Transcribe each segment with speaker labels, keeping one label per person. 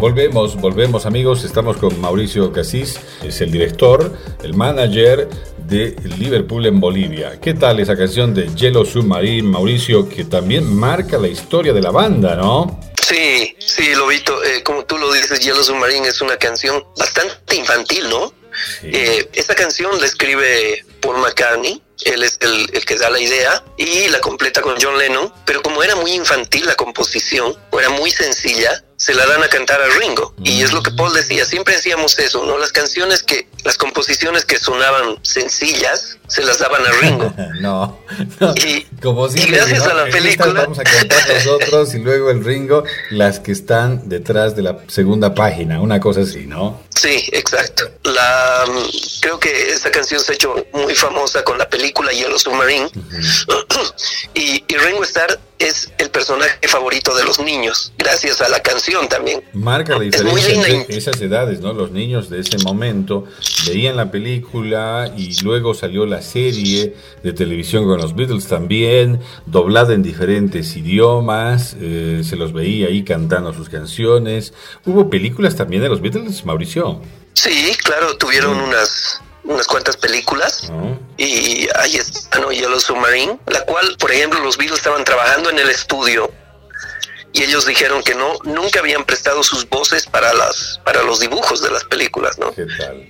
Speaker 1: Volvemos, volvemos amigos, estamos con Mauricio Casís, es el director, el manager de Liverpool en Bolivia. ¿Qué tal esa canción de Yellow Submarine, Mauricio, que también marca la historia de la banda, ¿no?
Speaker 2: Sí, sí, Lobito, eh, como tú lo dices, Yellow Submarine es una canción bastante infantil, ¿no? Eh, esta canción la escribe Paul McCartney, él es el, que da la idea y la completa con John Lennon, pero como era muy infantil la composición, o era muy sencilla, se la dan a cantar a Ringo. Y es lo que Paul decía, siempre decíamos eso, ¿no? Las canciones que, las composiciones que sonaban sencillas, se las daban a Ringo.
Speaker 1: no, Y, como gracias a la película... Vamos a cantar nosotros y luego el Ringo, las que están detrás de la segunda página, una cosa así, ¿no?
Speaker 2: Sí, exacto. La, creo que esta canción se ha hecho muy famosa con la película Yellow Submarine. y, y Ringo Starr es el personaje favorito de los niños, gracias a la canción también.
Speaker 1: Marca la diferencia entre esas edades, ¿no? Los niños de ese momento veían la película y luego salió la serie de televisión con los Beatles también, doblada en diferentes idiomas, eh, se los veía ahí cantando sus canciones. ¿Hubo películas también de los Beatles, Mauricio?
Speaker 2: Sí, claro, tuvieron unas unas cuantas películas y ahí está ¿no? Yellow Submarine, la cual, por ejemplo, los Beatles estaban trabajando en el estudio y ellos dijeron que no, nunca habían prestado sus voces para las, para los dibujos de las películas, ¿no?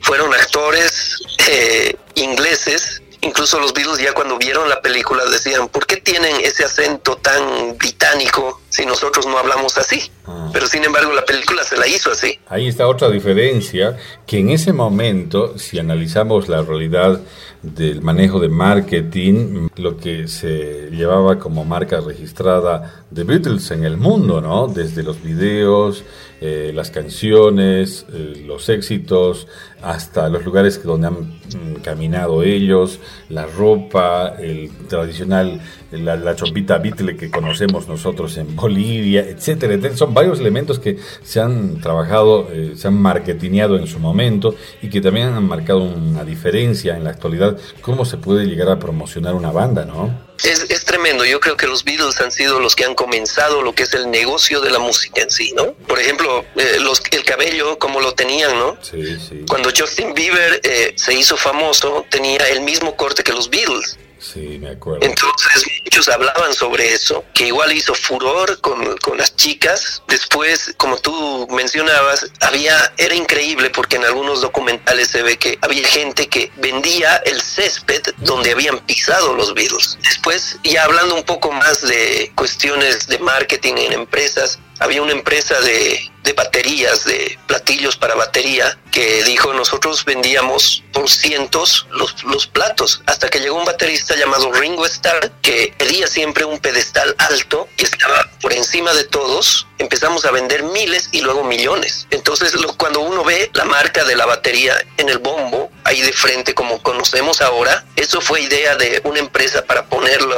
Speaker 2: Fueron actores eh, ingleses Incluso los Beatles ya cuando vieron la película decían, ¿por qué tienen ese acento tan británico si nosotros no hablamos así? Ah. Pero sin embargo la película se la hizo así.
Speaker 1: Ahí está otra diferencia, que en ese momento, si analizamos la realidad del manejo de marketing, lo que se llevaba como marca registrada de Beatles en el mundo, ¿no? Desde los videos, eh, las canciones, eh, los éxitos, hasta los lugares donde han mm, caminado ellos, la ropa, el tradicional, la, la chompita Beatle que conocemos nosotros en Bolivia, etcétera, Son varios elementos que se han trabajado, eh, se han marketineado en su momento y que también han marcado una diferencia en la actualidad, cómo se puede llegar a promocionar una banda, ¿no?
Speaker 2: es, tremendo. Yo creo que los Beatles han sido los que han comenzado lo que es el negocio de la música en sí, ¿no? Por ejemplo, eh, los, el cabello, como lo tenían, ¿no?
Speaker 1: Sí, sí.
Speaker 2: Cuando Justin Bieber eh, se hizo famoso, tenía el mismo corte que los Beatles.
Speaker 1: Sí, me acuerdo.
Speaker 2: Entonces muchos hablaban sobre eso, que igual hizo furor con, con, las chicas. Después, como tú mencionabas, había, era increíble porque en algunos documentales se ve que había gente que vendía el césped donde habían pisado los Beatles. Después, ya hablando un poco más de cuestiones de marketing en empresas, había una empresa de, de, baterías, de platillos para batería, que dijo nosotros vendíamos por cientos los, los platos, hasta que llegó un baterista llamado Ringo Starr, que pedía siempre un pedestal alto y estaba por encima de todos. Empezamos a vender miles y luego millones. Entonces, cuando uno ve la marca de la batería en el bombo, ahí de frente como conocemos ahora, eso fue idea de una empresa para ponerlo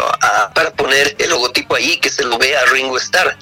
Speaker 2: para poner el logotipo ahí que se lo vea a Ringo Starr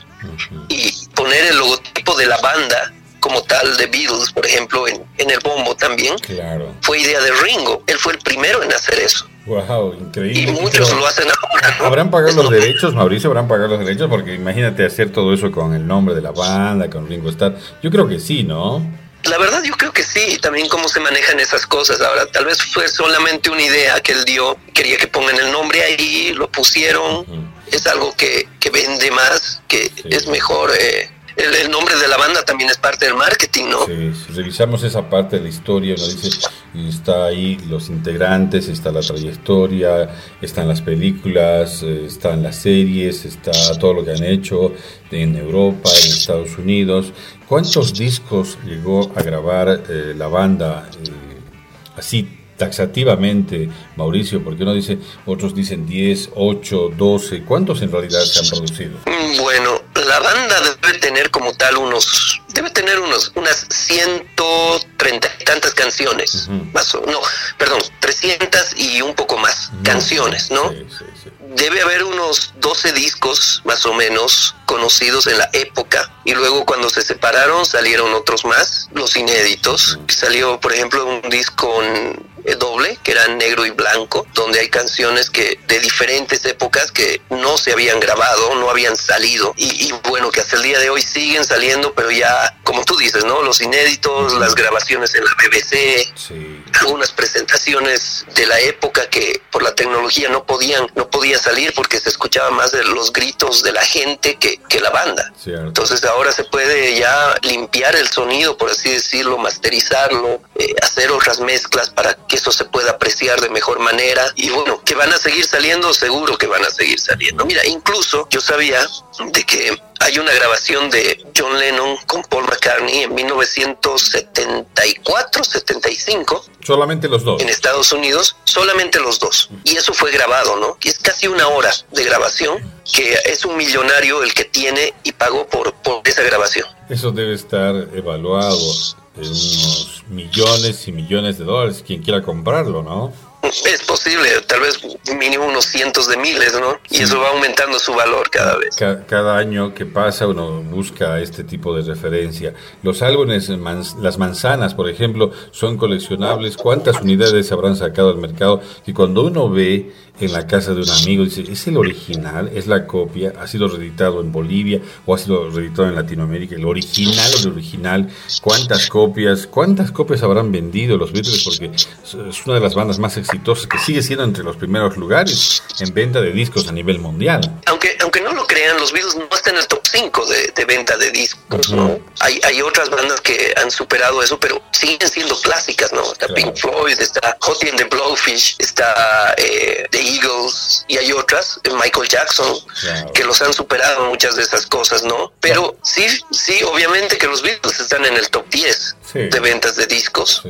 Speaker 2: y poner el logotipo de la banda como tal de Beatles, por ejemplo, en, en el bombo también,
Speaker 1: claro.
Speaker 2: fue idea de Ringo. Él fue el primero en hacer eso.
Speaker 1: Wow, increíble.
Speaker 2: Y muchos lo hacen ahora.
Speaker 1: ¿Habrán pagado los derechos, Mauricio? ¿Habrán pagado los derechos? Porque imagínate hacer todo eso con el nombre de la banda, con Ringo Starr. Yo creo que sí, ¿no?
Speaker 2: La verdad yo creo que sí, también cómo se manejan esas cosas. Ahora, tal vez fue solamente una idea que él dio, quería que pongan el nombre ahí, lo pusieron. Es algo que, que, vende más, que es mejor. Eh, el, nombre de la banda también es parte del marketing, ¿no?
Speaker 1: Sí, si revisamos esa parte de la historia, nos dice, está ahí los integrantes, está la trayectoria, están las películas, eh, están las series, está todo lo que han hecho en Europa, en Estados Unidos. ¿Cuántos discos llegó a grabar eh, la banda eh, así taxativamente, Mauricio? Porque uno dice, otros dicen 10, 8, 12. ¿Cuántos en realidad se han producido?
Speaker 2: Bueno, la banda debe tener como tal unos, debe tener unos, unas 130 y tantas canciones, más o, no, perdón, 300 y un poco más canciones, ¿no? Sí, sí, sí. Debe haber unos 12 discos más o menos conocidos en la época y luego cuando se separaron salieron otros más, los inéditos. Salió, por ejemplo, un disco con doble, que era negro y blanco, donde hay canciones que de diferentes épocas que no se habían grabado, no habían salido. Y, bueno, que hasta el día de hoy siguen saliendo, pero ya, como tú dices, ¿no? Los inéditos, las grabaciones en la BBC, algunas presentaciones de la época que por la tecnología no podían, no podía salir porque se escuchaba más de los gritos de la gente que, que la banda. Entonces ahora se puede ya limpiar el sonido, por así decirlo, masterizarlo, eh, hacer otras mezclas para que eso se pueda apreciar de mejor manera. Y bueno, que van a seguir saliendo, seguro que van a seguir saliendo. Mira, incluso yo sabía de que hay una grabación de John Lennon con Paul McCartney en 1974, 75.
Speaker 1: Solamente los dos.
Speaker 2: En Estados Unidos, solamente los dos. Y eso fue grabado, ¿no? Es casi una hora de grabación que es un millonario el que tiene y pagó por, por esa grabación.
Speaker 1: Eso debe estar evaluado unos millones y millones de dólares, quien quiera comprarlo, ¿no?
Speaker 2: Es posible, tal vez mínimo unos cientos de miles, ¿no? Y eso va aumentando su valor cada vez.
Speaker 1: cada año que pasa uno busca este tipo de referencia. Los álbumes, las manzanas, por ejemplo, son coleccionables. ¿Cuántas unidades habrán sacado al mercado? Y cuando uno ve en la casa de un amigo, dice, ¿es el original? ¿Es la copia? ¿Ha sido reeditado en Bolivia o ha sido reeditado en Latinoamérica? ¿El original o el original? ¿Cuántas copias? ¿Cuántas copias habrán vendido los Beatles? Porque es una de las bandas más exitosas que sigue siendo entre los primeros lugares en venta de discos a nivel mundial.
Speaker 2: Aunque, aunque no lo crean, los Beatles no están en el top 5 de, venta de discos, ¿no? Hay, hay otras bandas que han superado eso, pero siguen siendo clásicas, ¿no? Está Pink Floyd, está Hot in the Blowfish, está eh, The Eagles y hay otras, Michael Jackson, que los han superado muchas de esas cosas, ¿no? Pero sí, sí, obviamente que los Beatles están en el top 10 de ventas de discos.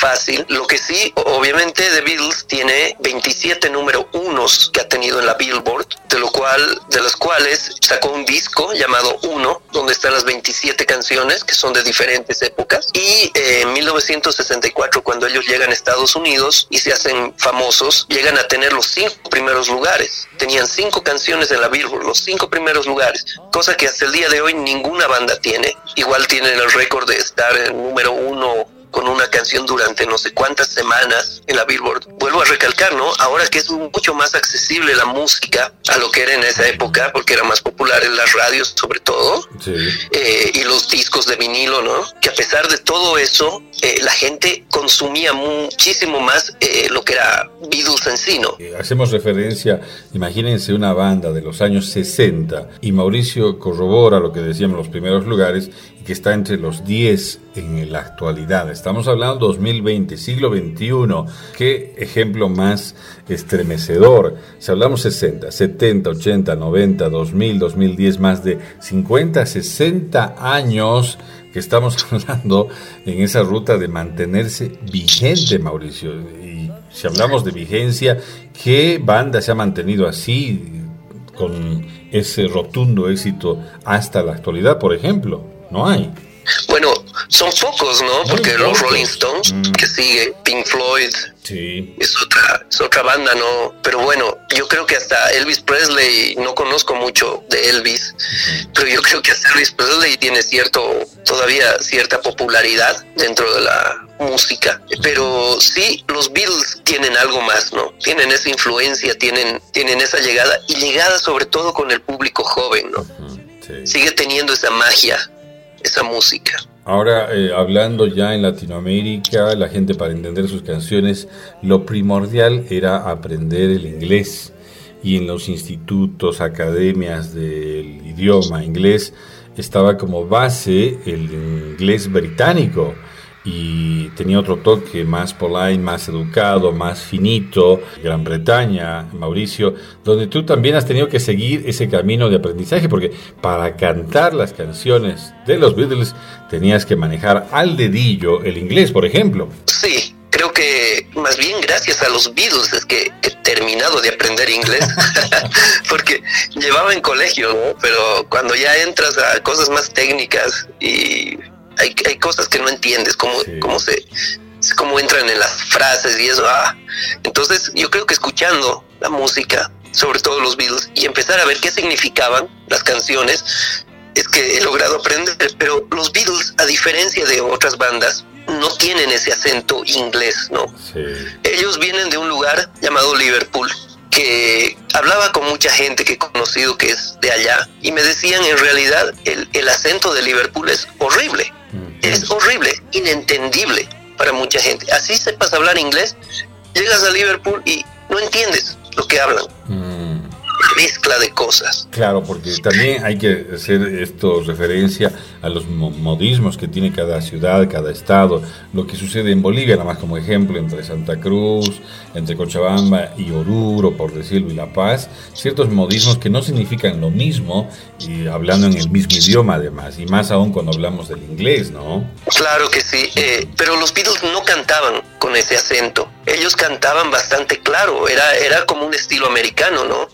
Speaker 2: Fácil. Lo que sí, obviamente The Beatles tiene 27 número unos que ha tenido en la Billboard, de lo cual, de los cuales sacó un disco llamado Uno, donde están las 27 canciones que son de diferentes épocas. Y eh, en 1964, cuando ellos llegan a Estados Unidos y se hacen famosos, llegan a tener los cinco primeros lugares. Tenían cinco canciones en la Billboard, los cinco primeros lugares, cosa que hasta el día de hoy ninguna banda tiene. Igual tienen el récord de estar en número uno con una canción durante no sé cuántas semanas en la Billboard. Vuelvo a recalcar, ¿no? Ahora que es mucho más accesible la música a lo que era en esa época, porque era más popular en las radios sobre todo, eh, y los discos de vinilo, ¿no? Que a pesar de todo eso, eh, la gente consumía muchísimo más eh, lo que era Beatles en sí, ¿no?
Speaker 1: Hacemos referencia, imagínense una banda de los años 60 y Mauricio corrobora lo que decíamos los primeros lugares que está entre los 10 en la actualidad. Estamos hablando 2020, siglo XXI. Qué ejemplo más estremecedor. Si hablamos 60, 70, 80, 90, 2000, 2010, más de 50, 60 años que estamos hablando en esa ruta de mantenerse vigente, Mauricio. Y si hablamos de vigencia, ¿qué banda se ha mantenido así con ese rotundo éxito hasta la actualidad, por ejemplo? No hay.
Speaker 2: Bueno, son pocos, ¿no? Porque los Rolling Stones, mm. que sigue, Pink Floyd,
Speaker 1: sí.
Speaker 2: es, otra, es otra banda, ¿no? Pero bueno, yo creo que hasta Elvis Presley, no conozco mucho de Elvis, pero yo creo que hasta Elvis Presley tiene cierto, todavía cierta popularidad dentro de la música. Pero sí, los Beatles tienen algo más, ¿no? Tienen esa influencia, tienen, tienen esa llegada, y llegada sobre todo con el público joven, ¿no? Sigue teniendo esa magia esa música.
Speaker 1: Ahora, eh, hablando ya en Latinoamérica, la gente para entender sus canciones, lo primordial era aprender el inglés. Y en los institutos, academias del idioma inglés, estaba como base el inglés británico y tenía otro toque más polite, más educado, más finito, Gran Bretaña, Mauricio, donde tú también has tenido que seguir ese camino de aprendizaje, porque para cantar las canciones de los Beatles tenías que manejar al dedillo el inglés, por ejemplo.
Speaker 2: Sí, creo que más bien gracias a los Beatles es que he terminado de aprender inglés, porque llevaba en colegio, pero cuando ya entras a cosas más técnicas y hay, hay cosas que no entiendes, cómo, cómo se cómo entran en las frases y eso. Ah. Entonces yo creo que escuchando la música, sobre todo los Beatles, y empezar a ver qué significaban las canciones, es que he logrado aprender. Pero los Beatles, a diferencia de otras bandas, no tienen ese acento inglés, ¿no? Ellos vienen de un lugar llamado Liverpool, que hablaba con mucha gente que he conocido que es de allá y me decían en realidad el, el acento de Liverpool es horrible, es horrible, inentendible para mucha gente. Así sepas hablar inglés, llegas a Liverpool y no entiendes lo que hablan. Mm mezcla de cosas.
Speaker 1: Claro, porque también hay que hacer esto referencia a los modismos que tiene cada ciudad, cada estado. Lo que sucede en Bolivia, nada más como ejemplo, entre Santa Cruz, entre Cochabamba y Oruro, por decirlo, y La Paz, ciertos modismos que no significan lo mismo y hablando en el mismo idioma además, y más aún cuando hablamos del inglés, ¿no?
Speaker 2: Claro que sí, eh, pero los Beatles no cantaban con ese acento. Ellos cantaban bastante claro, era, era como un estilo americano, ¿no?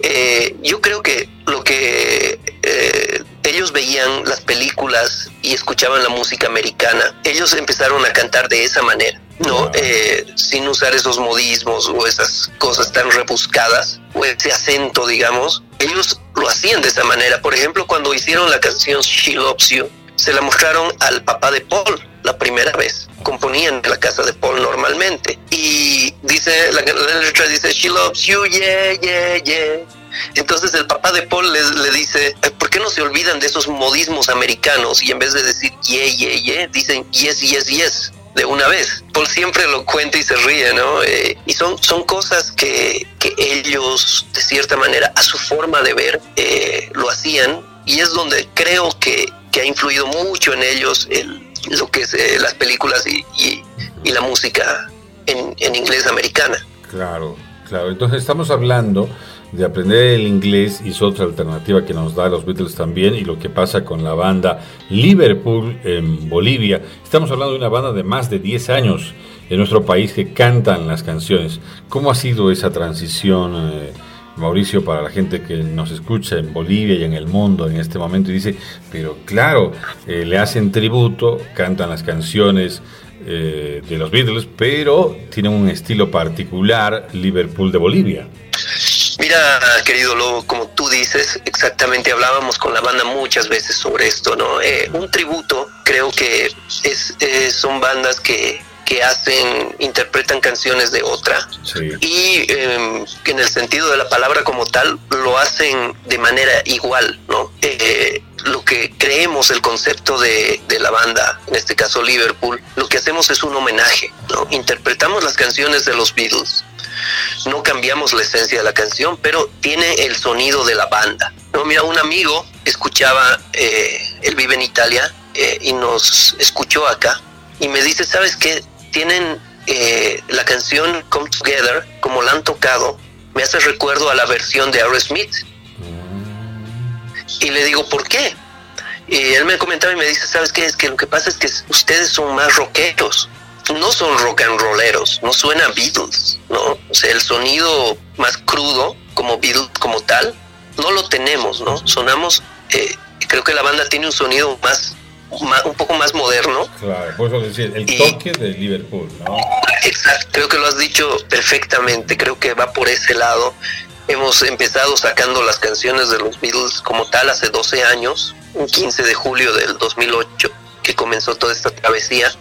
Speaker 2: Eh, yo creo que lo que eh, ellos veían las películas y escuchaban la música americana, ellos empezaron a cantar de esa manera, ¿no? Eh, sin usar esos modismos o esas cosas tan rebuscadas o ese acento, digamos. Ellos lo hacían de esa manera. Por ejemplo, cuando hicieron la canción She Loves You, se la mostraron al papá de Paul la primera vez. Componían en la casa de Paul normalmente. Y dice, la, letra dice, She loves you, yeah, yeah, yeah. Entonces el papá de Paul le, le, dice, ¿por qué no se olvidan de esos modismos americanos y en vez de decir yeah, yeah, yeah, dicen yes, yes, yes? de una vez. Paul siempre lo cuenta y se ríe, ¿no? Eh, y son, son cosas que, que, ellos, de cierta manera, a su forma de ver, eh, lo hacían. Y es donde creo que, que ha influido mucho en ellos el, lo que es eh, las películas y, y, y la música en, en, inglés americana.
Speaker 1: Claro, claro. Entonces estamos hablando de aprender el inglés y es otra alternativa que nos da los Beatles también y lo que pasa con la banda Liverpool en Bolivia. Estamos hablando de una banda de más de 10 años en nuestro país que cantan las canciones. ¿Cómo ha sido esa transición? Eh, Mauricio, para la gente que nos escucha en Bolivia y en el mundo en este momento, y dice, pero claro, eh, le hacen tributo, cantan las canciones eh, de los Beatles, pero tienen un estilo particular, Liverpool de Bolivia.
Speaker 2: Mira, querido Lobo, como tú dices, exactamente hablábamos con la banda muchas veces sobre esto, ¿no? Eh, un tributo creo que es, son bandas que que hacen, interpretan canciones de otra y eh, que en el sentido de la palabra como tal lo hacen de manera igual, ¿no? Eh, lo que creemos, el concepto de, de, la banda, en este caso Liverpool, lo que hacemos es un homenaje, ¿no? Interpretamos las canciones de los Beatles, no cambiamos la esencia de la canción, pero tiene el sonido de la banda. ¿no? Mira, un amigo escuchaba, eh, él vive en Italia eh, y nos escuchó acá y me dice, ¿sabes qué? Tienen eh, la canción Come Together, como la han tocado, me hace recuerdo a la versión de Aerosmith. Y le digo, ¿por qué? Y él me comentaba y me dice, ¿sabes qué? Es que lo que pasa es que ustedes son más rockeros, no son rock and rolleros, no suena Beatles, ¿no? O sea, el sonido más crudo, como Beatles como tal, no lo tenemos, ¿no? Sonamos, eh, creo que la banda tiene un sonido más un poco más moderno.
Speaker 1: Claro, por eso decir, el toque de Liverpool, ¿no?
Speaker 2: Exacto, creo que lo has dicho perfectamente, creo que va por ese lado. Hemos empezado sacando las canciones de los Beatles como tal hace 12 años, un 15 de julio del 2008, que comenzó toda esta travesía.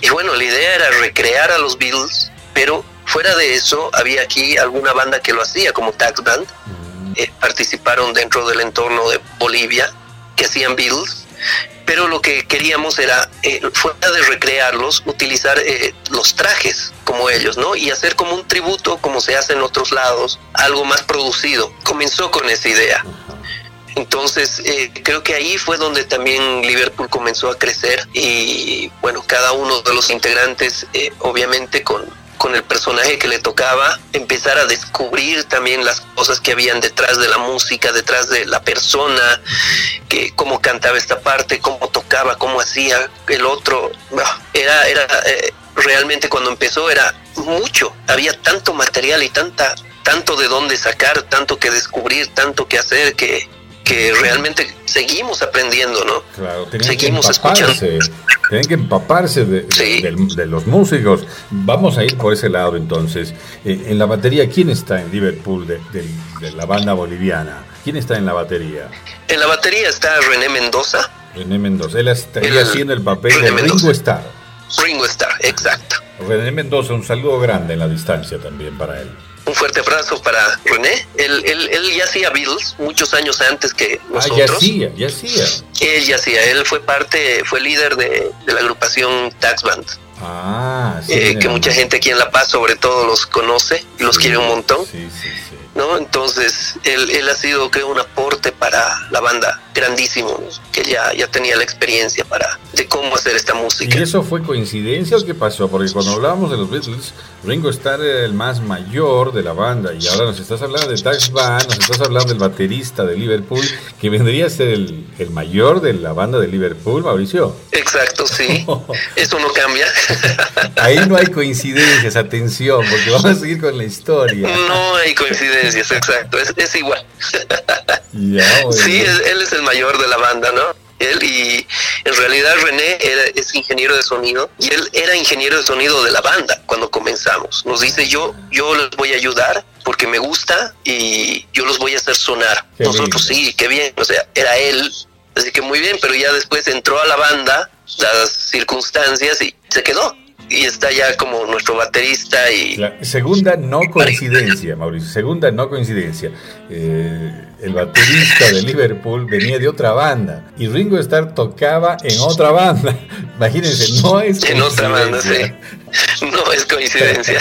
Speaker 2: Y bueno, la idea era recrear a los Beatles, pero fuera de eso había aquí alguna banda que lo hacía, como Tax Band. Mm. Eh, participaron dentro del entorno de Bolivia, que hacían Beatles pero lo que queríamos era, eh, fuera de recrearlos, utilizar eh, los trajes como ellos, ¿no? Y hacer como un tributo, como se hace en otros lados, algo más producido. Comenzó con esa idea. Entonces, eh, creo que ahí fue donde también Liverpool comenzó a crecer y, bueno, cada uno de los integrantes, obviamente con, con el personaje que le tocaba, empezar a descubrir también las cosas que habían detrás de la música, detrás de la persona, que cómo cantaba esta parte, cómo tocaba, cómo hacía el otro. Era, era eh, realmente cuando empezó era mucho, había tanto material y tanta, tanto de dónde sacar, tanto que descubrir, tanto que hacer que que realmente seguimos aprendiendo, ¿no?
Speaker 1: Claro, seguimos escuchando. Tienen que empaparse de, de, los músicos. Vamos a ir por ese lado entonces. Eh, en la batería, ¿quién está en Liverpool de, la banda boliviana? ¿Quién está en la batería?
Speaker 2: En la batería está René Mendoza.
Speaker 1: René Mendoza. Él estaría haciendo el papel de Ringo Starr.
Speaker 2: Ringo Starr, exacto.
Speaker 1: René Mendoza, un saludo grande en la distancia también para él.
Speaker 2: Un fuerte abrazo para René. Él, él, ya hacía Beatles muchos años antes que nosotros.
Speaker 1: Ah, ya hacía, ya hacía.
Speaker 2: Él ya hacía, él fue parte, fue líder de, de la agrupación Tax Band.
Speaker 1: Ah, sí,
Speaker 2: eh, que mucha gente aquí en La Paz sobre todo los conoce y los quiere un montón.
Speaker 1: Sí, sí, sí.
Speaker 2: ¿No? Entonces, él, él ha sido, creo, un aporte para la banda grandísimo, que ya, ya tenía la experiencia para de cómo hacer esta música.
Speaker 1: ¿Y eso fue coincidencia o qué pasó? Porque cuando hablábamos de los Beatles, Ringo Starr era el más mayor de la banda y ahora nos estás hablando de Tax Band, nos estás hablando del baterista de Liverpool, que vendría a ser el, el mayor de la banda de Liverpool, Mauricio.
Speaker 2: Exacto, sí. eso no cambia.
Speaker 1: Ahí no hay coincidencias, atención, porque vamos a seguir con la historia.
Speaker 2: No hay coincidencias, exacto, es, es igual. Sí, él es el mayor de la banda, ¿no? Él y en realidad René es ingeniero de sonido y él era ingeniero de sonido de la banda cuando comenzamos. Nos dice yo, yo les voy a ayudar porque me gusta y yo los voy a hacer sonar. Nosotros sí, qué bien, o sea, era él, así que muy bien, pero ya después entró a la banda, las circunstancias y se quedó y está ya como nuestro baterista y...
Speaker 1: segunda no coincidencia, Mauricio, segunda no coincidencia. Eh, el baterista de Liverpool venía de otra banda y Ringo Starr tocaba en otra banda. Imagínense, no es
Speaker 2: En otra banda, sí. No es coincidencia.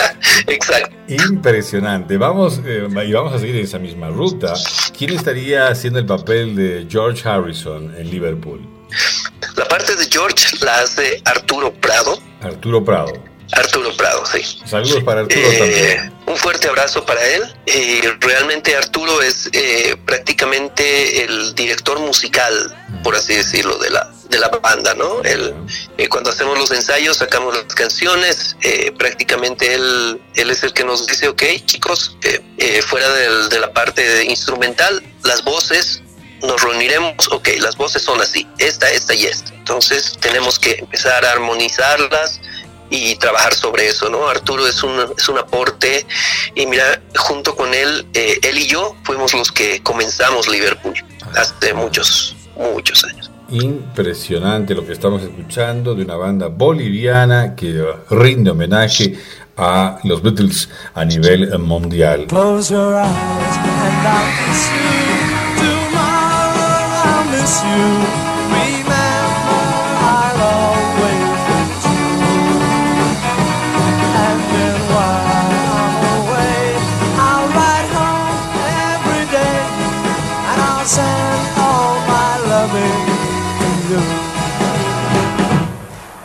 Speaker 2: Exacto.
Speaker 1: Impresionante. Vamos, eh, y vamos a seguir en esa misma ruta. ¿Quién estaría haciendo el papel de George Harrison en Liverpool?
Speaker 2: La parte de George la hace Arturo Prado.
Speaker 1: Arturo Prado.
Speaker 2: Arturo Prado, sí.
Speaker 1: Saludos para Arturo eh, también.
Speaker 2: Un fuerte abrazo para él. Eh, realmente Arturo es eh, prácticamente el director musical, por así decirlo, de la, de la banda, ¿no? Él, cuando hacemos los ensayos, sacamos las canciones, prácticamente él, él es el que nos dice, ok, chicos, fuera de la parte instrumental, las voces, nos reuniremos, ok, las voces son así, esta, esta y esta. Entonces tenemos que empezar a armonizarlas y trabajar sobre eso, ¿no? Arturo es un, es un aporte y mira, junto con él, eh, él y yo fuimos los que comenzamos Liverpool hace muchos, muchos años.
Speaker 1: Impresionante lo que estamos escuchando de una banda boliviana que rinde homenaje a los Beatles a nivel mundial. miss you. Remember, I'll always be true. And to you.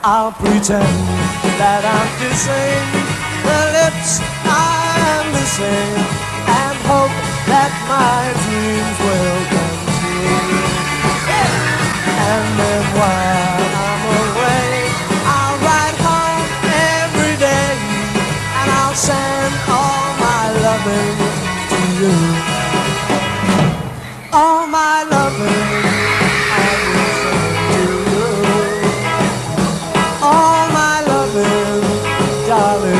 Speaker 1: I'll pretend that I'm kissing the lips I'm missing, and hope that my dreams will come true and while I'm away, I'll home every day and I'll send all my loving to you.
Speaker 3: All my loving. I will send to you. All my loving, darling.